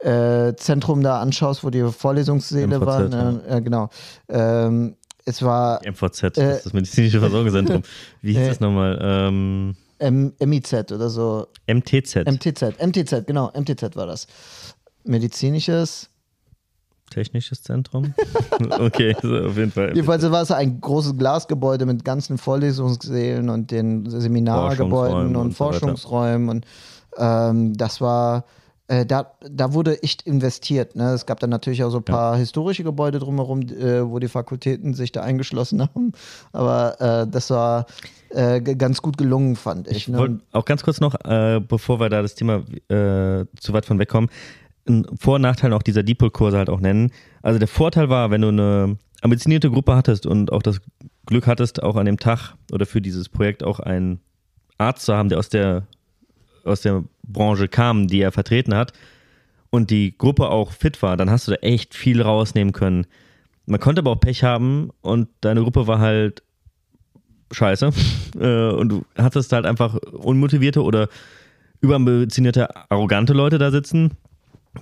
äh, Zentrum da anschaust, wo die Vorlesungssäle MVZ, waren, äh, äh, genau. Ähm, es war MVZ, das ist das medizinische Versorgungszentrum. Wie hieß Äh, das nochmal? Ähm, M MIZ oder so. MTZ, MTZ, MTZ, genau, MTZ war das. Medizinisches. Technisches Zentrum. okay, so auf jeden Fall. Jedenfalls war es ein großes Glasgebäude mit ganzen Vorlesungssälen und den Seminargebäuden Forschungsräumen und, und so. Und ähm, das war, äh, da, da wurde echt investiert. Ne? Es gab dann natürlich auch so ein paar historische Gebäude drumherum, äh, wo die Fakultäten sich da eingeschlossen haben. Aber äh, das war äh, ganz gut gelungen, fand ich. Ich ne? auch ganz kurz noch, äh, bevor wir da das Thema äh, zu weit von wegkommen, Vor- und Nachteil auch dieser Deepol-Kurse halt auch nennen. Also der Vorteil war, wenn du eine ambitionierte Gruppe hattest und auch das Glück hattest, auch an dem Tag oder für dieses Projekt auch einen Arzt zu haben, der aus der, aus der Branche kam, die er vertreten hat und die Gruppe auch fit war, dann hast du da echt viel rausnehmen können. Man konnte aber auch Pech haben und deine Gruppe war halt scheiße äh, und du hattest halt einfach unmotivierte oder überambitionierte, arrogante Leute da sitzen,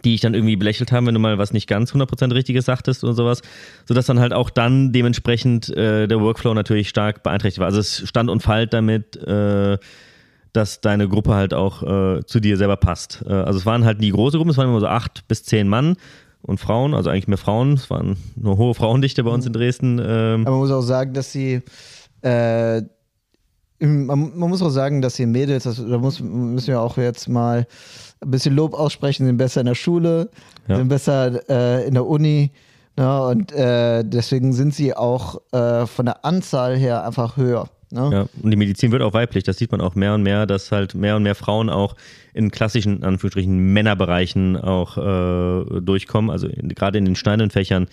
die dich dann irgendwie belächelt haben, wenn du mal was nicht ganz 100% Richtiges sagtest oder sowas, sodass dann halt auch dann dementsprechend äh, der Workflow natürlich stark beeinträchtigt war. Also es stand und fällt damit, äh, dass deine Gruppe halt auch äh, zu dir selber passt. Äh, also es waren halt nie große Gruppen, es waren immer so acht bis zehn Mann und Frauen, also eigentlich mehr Frauen. Es waren eine hohe Frauendichte bei uns in Dresden. Ähm, Aber man muss auch sagen, dass sie äh, man, man muss auch sagen, dass die Mädels, das, da muss, müssen wir auch jetzt mal ein bisschen Lob aussprechen, sind besser in der Schule, Ja. sind besser äh, in der Uni. Ne, und äh, deswegen sind sie auch äh, von der Anzahl her einfach höher. Ne? Ja, und die Medizin wird auch weiblich. Das sieht man auch mehr und mehr, dass halt mehr und mehr Frauen auch in klassischen, Anführungsstrichen, Männerbereichen auch äh, durchkommen. Also in, gerade in den steinernen Fächern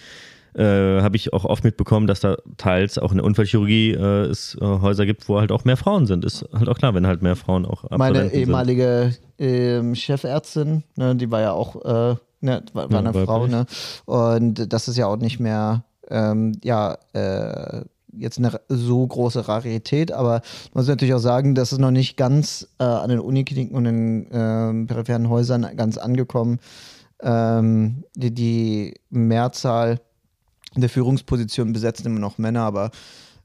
äh, habe ich auch oft mitbekommen, dass da teils auch in der Unfallchirurgie äh, es äh, Häuser gibt, wo halt auch mehr Frauen sind. Ist halt auch klar, wenn halt mehr Frauen auch Meine Absolventen ehemalige ähm, Chefärztin, ne, die war ja auch äh, ne, war, war eine. Frau, ne? Und das ist ja auch nicht mehr ähm, ja äh, jetzt eine so große Rarität, aber man muss natürlich auch sagen, dass es noch nicht ganz an den Unikliniken und in ähm, peripheren Häusern ganz angekommen. Ähm, die, die Mehrzahl der Führungspositionen besetzen immer noch Männer, aber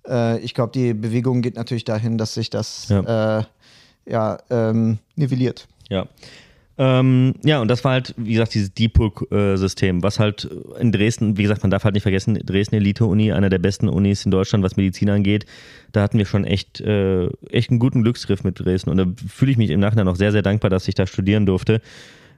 äh, ich glaube, die Bewegung geht natürlich dahin, dass sich das Ja. äh, ja, ähm, nivelliert. Ja. Ähm, ja, und das war halt, wie gesagt, dieses DPUC-System, was halt in Dresden, wie gesagt, man darf halt nicht vergessen, Dresden Elite-Uni, einer der besten Unis in Deutschland, was Medizin angeht. Da hatten wir schon echt, äh, echt einen guten Glücksgriff mit Dresden. Und da fühle ich mich im Nachhinein auch sehr, sehr dankbar, dass ich da studieren durfte.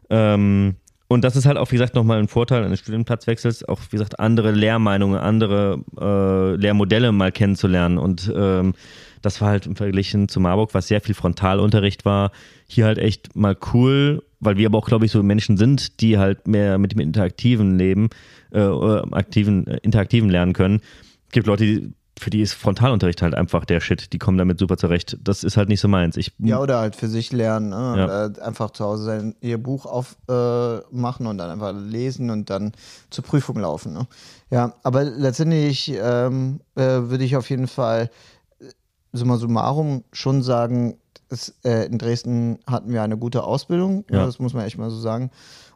Ähm, und das ist halt auch, wie gesagt, nochmal ein Vorteil eines Studienplatzwechsels, auch, wie gesagt, andere Lehrmeinungen, andere äh, Lehrmodelle mal kennenzulernen. Und ähm, das war halt im Vergleich zu Marburg, was sehr viel Frontalunterricht war, hier halt echt mal cool, weil wir aber auch, glaube ich, so Menschen sind, die halt mehr mit dem interaktiven Leben, äh, oder aktiven, äh, interaktiven lernen können. Es gibt Leute, die, für die ist Frontalunterricht halt einfach der Shit, die kommen damit super zurecht. Das ist halt nicht so meins. Ich, Ja, oder halt für sich lernen. Ne? Ja. Äh, einfach zu Hause sein, ihr Buch aufmachen äh, und dann einfach lesen und dann zur Prüfung laufen. Ne? Ja, aber letztendlich ähm, äh, würde ich auf jeden Fall äh, summa summarum schon sagen, es, äh, in Dresden hatten wir eine gute Ausbildung, Ja. ja. das muss man echt mal so sagen.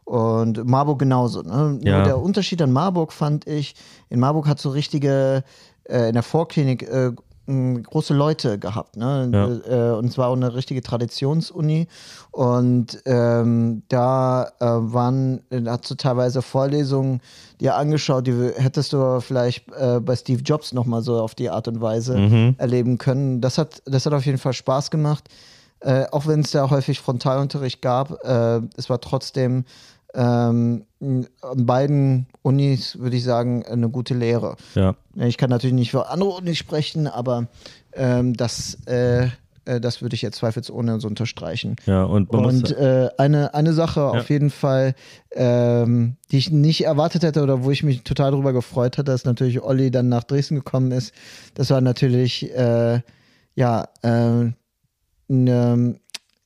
Und Marburg genauso. Ne? Ja. Der Unterschied an Marburg fand ich, in Marburg hat so richtige, äh, in der Vorklinik äh, große Leute gehabt. Ne? Ja. Äh, und zwar auch eine richtige Traditionsuni. Und ähm, da äh, waren, da hast du teilweise Vorlesungen dir angeschaut, die hättest du vielleicht äh, bei Steve Jobs nochmal so auf die Art und Weise Mhm. erleben können. Das hat, das hat auf jeden Fall Spaß gemacht. Äh, auch wenn es da häufig Frontalunterricht gab, äh, es war trotzdem ähm, an beiden Unis, würde ich sagen, eine gute Lehre. ja. Ich kann natürlich nicht für andere Unis sprechen, aber ähm, das äh, Äh, das würde ich jetzt zweifelsohne so unterstreichen. Ja, und, Und äh, eine, eine Sache auf jeden Fall, ähm, die ich nicht erwartet hätte oder wo ich mich total darüber gefreut hatte, dass natürlich Olli dann nach Dresden gekommen ist. Das war natürlich, äh, ja, äh, eine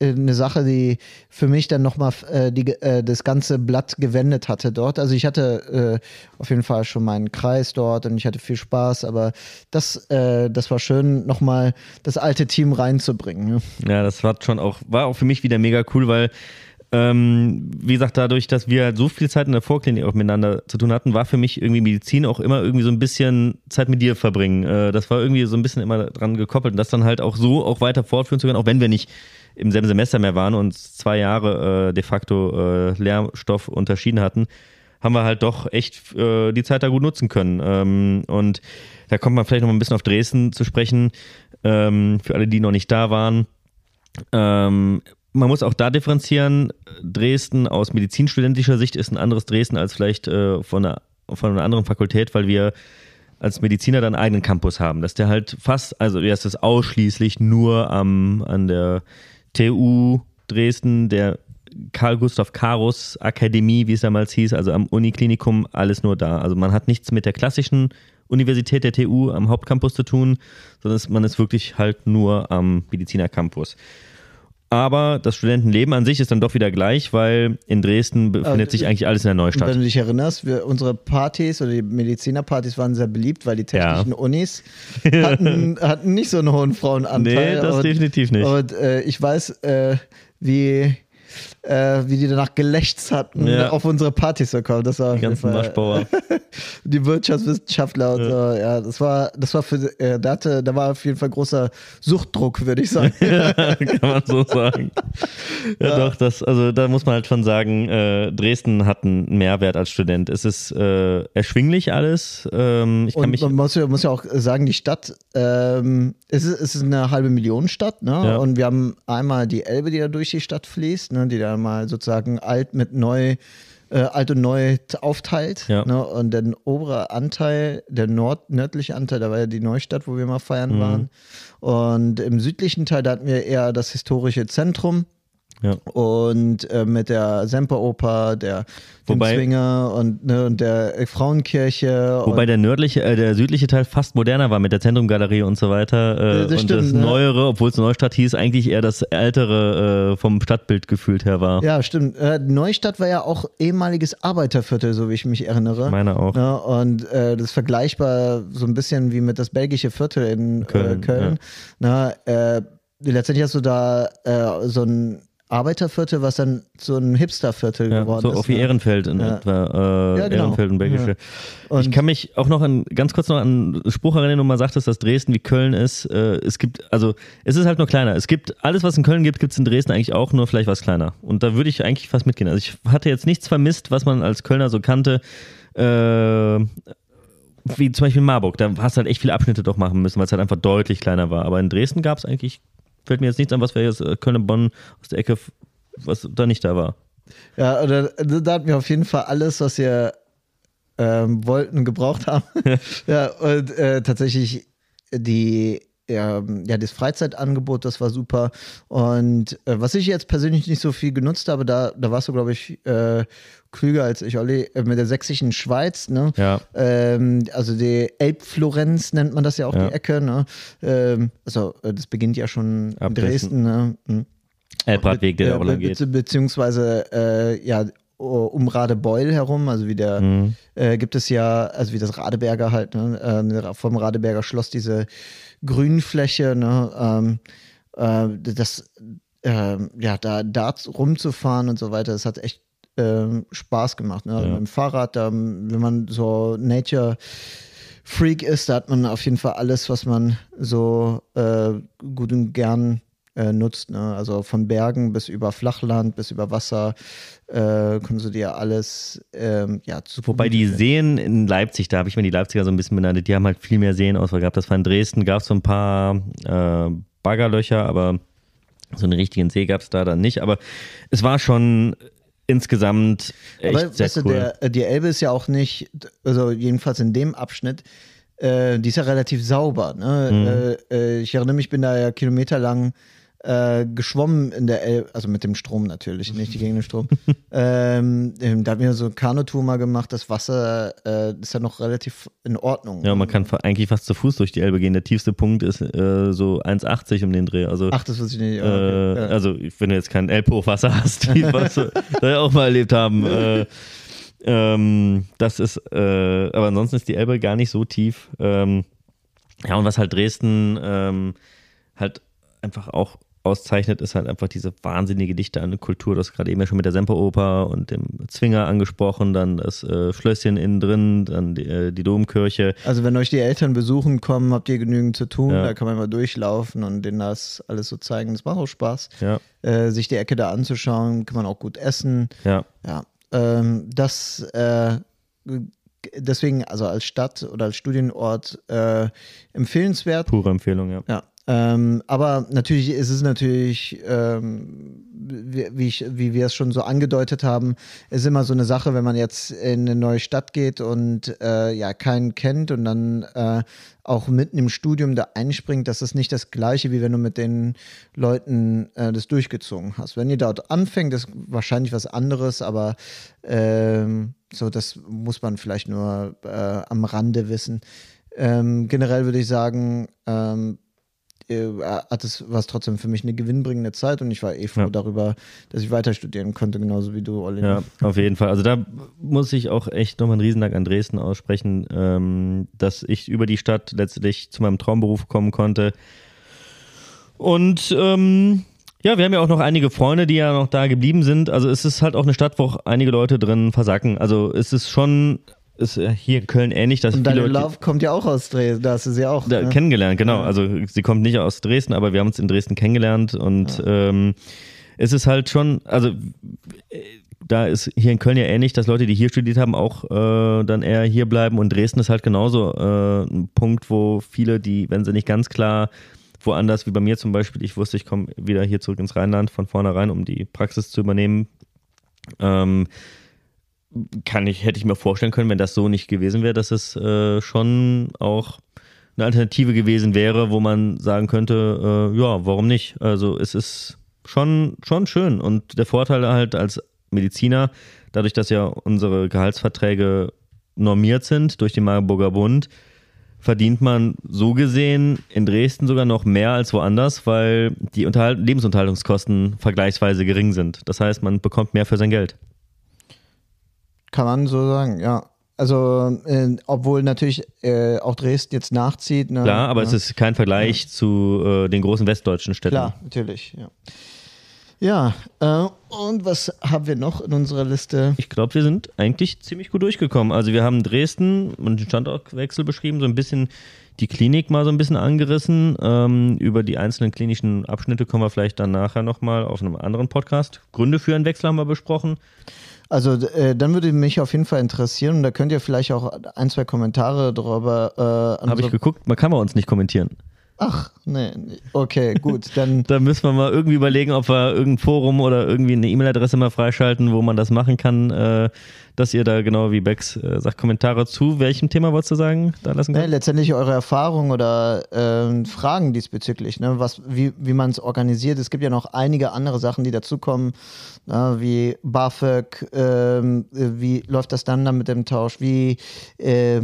eine Sache, die für mich dann nochmal äh, äh, das ganze Blatt gewendet hatte dort. Also ich hatte äh, auf jeden Fall schon meinen Kreis dort und ich hatte viel Spaß, aber das, äh, das war schön, nochmal das alte Team reinzubringen. Ne? Ja, das war schon auch, war auch für mich wieder mega cool, weil ähm, wie gesagt, dadurch, dass wir so viel Zeit in der Vorklinik auch miteinander zu tun hatten, war für mich irgendwie Medizin auch immer irgendwie so ein bisschen Zeit mit dir verbringen. Äh, das war irgendwie so ein bisschen immer dran gekoppelt und das dann halt auch so auch weiter fortführen zu können, auch wenn wir nicht im selben Semester mehr waren und zwei Jahre äh, de facto äh, Lehrstoff unterschieden hatten, haben wir halt doch echt äh, die Zeit da gut nutzen können. Ähm, und da kommt man vielleicht noch mal ein bisschen auf Dresden zu sprechen, ähm, für alle, die noch nicht da waren. Ähm, man muss auch da differenzieren. Dresden aus medizinstudentischer Sicht ist ein anderes Dresden als vielleicht äh, von, einer, von einer anderen Fakultät, weil wir als Mediziner dann einen eigenen Campus haben. Dass der halt fast, also er ist ausschließlich nur am, an der TU Dresden, der Karl Gustav Karus Akademie, wie es damals hieß, also am Uniklinikum, alles nur da. Also man hat nichts mit der klassischen Universität der TU am Hauptcampus zu tun, sondern man ist wirklich halt nur am Medizinercampus. Aber das Studentenleben an sich ist dann doch wieder gleich, weil in Dresden befindet sich eigentlich alles in der Neustadt. Wenn du dich erinnerst, wir, unsere Partys oder die Medizinerpartys waren sehr beliebt, weil die technischen Ja. Unis hatten, hatten nicht so einen hohen Frauenanteil. Nee, das und, definitiv nicht. Und äh, ich weiß, äh, wie, äh, wie die danach gelächzt hatten, Ja. auf unsere Partys zu kommen. Das war Die ganzen Waschbauer. die Wirtschaftswissenschaftler und so. Ja, das war, das war für, äh, da, hatte, da war auf jeden Fall großer Suchtdruck, würde ich sagen. Kann man so sagen. Ja, doch, das, also da muss man halt schon sagen, äh, Dresden hat einen Mehrwert als Student. Es ist äh, erschwinglich alles. Ähm, ich kann Und mich. man muss ja, muss ja auch sagen, die Stadt, ähm, es, ist, es ist eine halbe Million Stadt, ne? Ja. Und wir haben einmal die Elbe, die da durch die Stadt fließt, ne? die da mal sozusagen alt mit neu, äh, alt und neu aufteilt. Ja. Ne? Und der obere Anteil, der nord nördliche Anteil, da war ja die Neustadt, wo wir mal feiern Mhm. waren. Und im südlichen Teil, da hatten wir eher das historische Zentrum. Ja. Und äh, mit der Semperoper, der Wobei- Zwinger und, ne, und der Frauenkirche. Wobei der nördliche, äh, der südliche Teil fast moderner war mit der Zentrumgalerie und so weiter. Äh, Ja, das und stimmt, das ne? Neuere, obwohl es Neustadt hieß, eigentlich eher das ältere äh, vom Stadtbild gefühlt her war. Ja, stimmt. Äh, Neustadt war ja auch ehemaliges Arbeiterviertel, so wie ich mich erinnere. Meine auch. Ja, und äh, das ist vergleichbar so ein bisschen wie mit das belgische Viertel in Köln. Köln, Köln. Na, äh, letztendlich hast du da so ein Arbeiterviertel, was dann so ein Hipsterviertel Ja, geworden so ist. auch wie ne? Ehrenfeld in Ja. etwa. Äh, Ja, genau. Ehrenfeld und Belgische. Ja. ich Und- kann mich auch noch an, ganz kurz noch an einen Spruch erinnern, wo man sagtest, dass Dresden wie Köln ist. Äh, es gibt, also es ist halt nur kleiner. Es gibt, alles was in Köln gibt, gibt es in Dresden eigentlich auch, nur vielleicht was kleiner. Und da würde ich eigentlich fast mitgehen. Also ich hatte jetzt nichts vermisst, was man als Kölner so kannte. Äh, wie zum Beispiel in Marburg, da hast du halt echt viele Abschnitte doch machen müssen, weil es halt einfach deutlich kleiner war. Aber in Dresden gab es eigentlich, fällt mir jetzt nichts an, was wäre jetzt äh, Köln-Bonn aus der Ecke, was da nicht da war. Ja, oder da hatten wir auf jeden Fall alles, was wir ähm, wollten, gebraucht haben. ja, und äh, tatsächlich die, ja, das Freizeitangebot, das war super. Und äh, was ich jetzt persönlich nicht so viel genutzt habe, da, da warst du, glaube ich, äh, klüger als ich, Olli, äh, mit der sächsischen Schweiz, ne? Ja. Ähm, also die Elbflorenz nennt man das ja auch, Ja. die Ecke, ne? Ähm, also äh, das beginnt ja schon Ab in Dresden, ne? Mhm. Elbradweg, der da auch lang be- geht. be- Beziehungsweise ja, ja, um Radebeul herum, also wie der, Mhm. äh, gibt es ja, also wie das Radeberger halt, ne, äh, vom Radeberger Schloss diese Grünfläche, ne, ähm, äh, das, äh, ja, da, da rumzufahren und so weiter, das hat echt ähm, Spaß gemacht. Ne? Ja. Mit dem Fahrrad, da, wenn man so Nature Freak ist, da hat man auf jeden Fall alles, was man so äh, gut und gern äh, nutzt. Ne? Also von Bergen bis über Flachland, bis über Wasser äh, können sie dir alles ähm, ja, zu Wobei die Seen in Leipzig, da habe ich mir die Leipziger so ein bisschen benannt, die haben halt viel mehr Seenauswahl gehabt. Das war in Dresden, gab es so ein paar äh, Baggerlöcher, aber so einen richtigen See gab es da dann nicht. Aber es war schon insgesamt echt Aber sehr weißt du, cool. der, äh, die Elbe ist ja auch nicht, also jedenfalls in dem Abschnitt, äh, die ist ja relativ sauber. Ne? Äh, äh, ich erinnere mich, ich bin da ja kilometerlang äh, geschwommen in der Elbe, also mit dem Strom natürlich, nicht gegen den Strom. ähm, ähm, da haben wir so eine Kanutour mal gemacht. Das Wasser äh, ist ja noch relativ in Ordnung. Ja, man kann eigentlich fast zu Fuß durch die Elbe gehen. Der tiefste Punkt ist äh, so 1,80 um den Dreh. Also, Ach, das wusste ich nicht. äh, Okay. Ja. also wenn du jetzt kein Elbhochwasser hast, wie wir auch mal erlebt haben. Äh, ähm, das ist, äh, aber ansonsten ist die Elbe gar nicht so tief. Ähm, ja, und was halt Dresden ähm, halt einfach auch auszeichnet, ist halt einfach diese wahnsinnige Dichte an Kultur. Du hast gerade eben ja schon mit der Semperoper und dem Zwinger angesprochen, dann das äh, Schlösschen innen drin, dann die, äh, die Domkirche. Also wenn euch die Eltern besuchen kommen, habt ihr genügend zu tun. Ja. Da kann man mal durchlaufen und denen das alles so zeigen. Das macht auch Spaß. Ja, Äh, sich die Ecke da anzuschauen, kann man auch gut essen. ja. Ja, ähm, das äh, deswegen, also als Stadt oder als Studienort äh, empfehlenswert. Pure Empfehlung, ja. Ja. Ähm, aber natürlich ist es natürlich, ähm, wie, wie, ich, wie wir es schon so angedeutet haben, ist immer so eine Sache, wenn man jetzt in eine neue Stadt geht und äh, ja keinen kennt und dann äh, auch mitten im Studium da einspringt, das ist nicht das gleiche, wie wenn du mit den Leuten äh, das durchgezogen hast. Wenn ihr dort anfängt, ist wahrscheinlich was anderes, aber ähm, so, das muss man vielleicht nur äh, am Rande wissen. Ähm, generell würde ich sagen, ähm, äh, hat es war es trotzdem für mich eine gewinnbringende Zeit und ich war eh froh Ja. darüber, dass ich weiter studieren konnte, genauso wie du, Olli. Ja, auf jeden Fall. Also da muss ich auch echt nochmal einen Riesendank an Dresden aussprechen, ähm, dass ich über die Stadt letztlich zu meinem Traumberuf kommen konnte. Und ähm, ja, wir haben ja auch noch einige Freunde, die ja noch da geblieben sind. Also es ist halt auch eine Stadt, wo auch einige Leute drin versacken. Also es ist schon, ist ja hier in Köln ähnlich, dass Und deine Leute Love kommt ja auch aus Dresden, da hast du sie auch. da, ne? kennengelernt, genau. Also sie kommt nicht aus Dresden, aber wir haben uns in Dresden kennengelernt und ähm, es ist halt schon, also äh, da ist hier in Köln ja ähnlich, dass Leute, die hier studiert haben, auch äh, dann eher hier bleiben und Dresden ist halt genauso äh, ein Punkt, wo viele, die, wenn sie nicht ganz klar woanders, wie bei mir zum Beispiel, ich wusste, ich komme wieder hier zurück ins Rheinland von vornherein, um die Praxis zu übernehmen, ähm, kann ich, hätte ich mir vorstellen können, wenn das so nicht gewesen wäre, dass es äh, schon auch eine Alternative gewesen wäre, wo man sagen könnte, äh, ja, warum nicht? Also es ist schon, schon schön. Und der Vorteil halt als Mediziner, dadurch, dass ja unsere Gehaltsverträge normiert sind durch den Marburger Bund, verdient man so gesehen in Dresden sogar noch mehr als woanders, weil die Unterhalt Lebensunterhaltungskosten vergleichsweise gering sind. Das heißt, man bekommt mehr für sein Geld. Kann man so sagen, ja. Also, äh, obwohl natürlich äh, auch Dresden jetzt nachzieht. Ne? Klar, aber ja. es ist kein Vergleich zu äh, den großen westdeutschen Städten. Klar, natürlich, ja. Ja, äh, und was haben wir noch in unserer Liste? Ich glaube, wir sind eigentlich ziemlich gut durchgekommen. Also wir haben Dresden und den Standortwechsel beschrieben, so ein bisschen die Klinik mal so ein bisschen angerissen. Ähm, über die einzelnen klinischen Abschnitte kommen wir vielleicht dann nachher nochmal auf einem anderen Podcast. Gründe für einen Wechsel haben wir besprochen. Also, äh, dann würde mich auf jeden Fall interessieren, und da könnt ihr vielleicht auch ein, zwei Kommentare drüber äh, Habe ich geguckt, man kann bei uns nicht kommentieren. Ach, nee, nee. okay, gut, dann Da müssen wir mal irgendwie überlegen, ob wir irgendein Forum oder irgendwie eine E-Mail-Adresse mal freischalten, wo man das machen kann, äh, dass ihr da genau wie Bex äh, sagt, Kommentare zu welchem Thema wolltest du sagen, da lassen könnt? letztendlich eure Erfahrungen oder ähm, Fragen diesbezüglich, ne, was, wie, wie man es organisiert. Es gibt ja noch einige andere Sachen, die dazukommen, ne, wie BAföG, ähm, äh, wie läuft das dann dann mit dem Tausch, wie äh,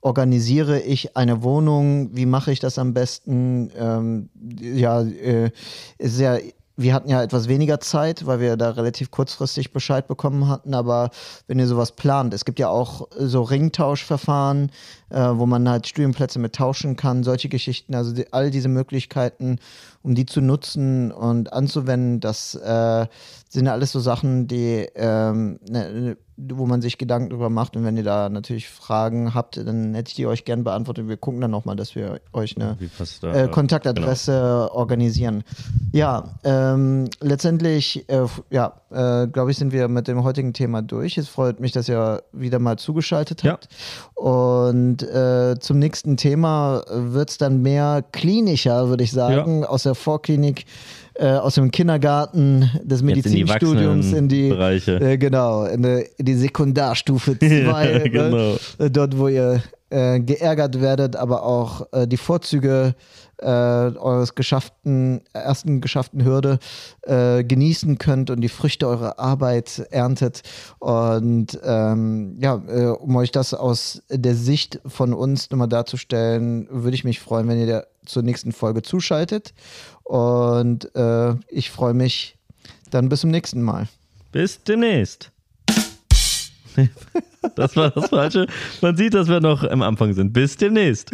organisiere ich eine Wohnung, wie mache ich das am besten? Ähm, ja, äh, ja, wir hatten ja etwas weniger Zeit, weil wir da relativ kurzfristig Bescheid bekommen hatten, aber wenn ihr sowas plant, es gibt ja auch so Ringtauschverfahren, äh, wo man halt Studienplätze mit tauschen kann, solche Geschichten, also die, all diese Möglichkeiten, um die zu nutzen und anzuwenden, das äh, sind ja alles so Sachen, die ähm, ne, wo man sich Gedanken drüber macht. Und wenn ihr da natürlich Fragen habt, dann hätte ich die euch gern beantwortet. Wir gucken dann nochmal, dass wir euch eine da? äh, Kontaktadresse organisieren. Ja, ähm, letztendlich, äh, ja, äh, glaube ich, sind wir mit dem heutigen Thema durch. Es freut mich, dass ihr wieder mal zugeschaltet Ja. habt. Und äh, zum nächsten Thema wird es dann mehr klinischer, würde ich sagen, aus der Vorklinik. Äh, aus dem Kindergarten des Jetzt in die Medizinstudiums in die, Bereiche. äh, genau, in die, in die Sekundarstufe 2, Ja, genau. ne? Dort, wo ihr äh, geärgert werdet, aber auch äh, die Vorzüge äh, eures geschafften, ersten geschafften Hürde äh, genießen könnt und die Früchte eurer Arbeit erntet. Und ähm, ja, äh, um euch das aus der Sicht von uns nochmal darzustellen, würde ich mich freuen, wenn ihr der, zur nächsten Folge zuschaltet. Und äh, ich freue mich dann bis zum nächsten Mal. Bis demnächst. Das war das Falsche. Man sieht, dass wir noch am Anfang sind. Bis demnächst.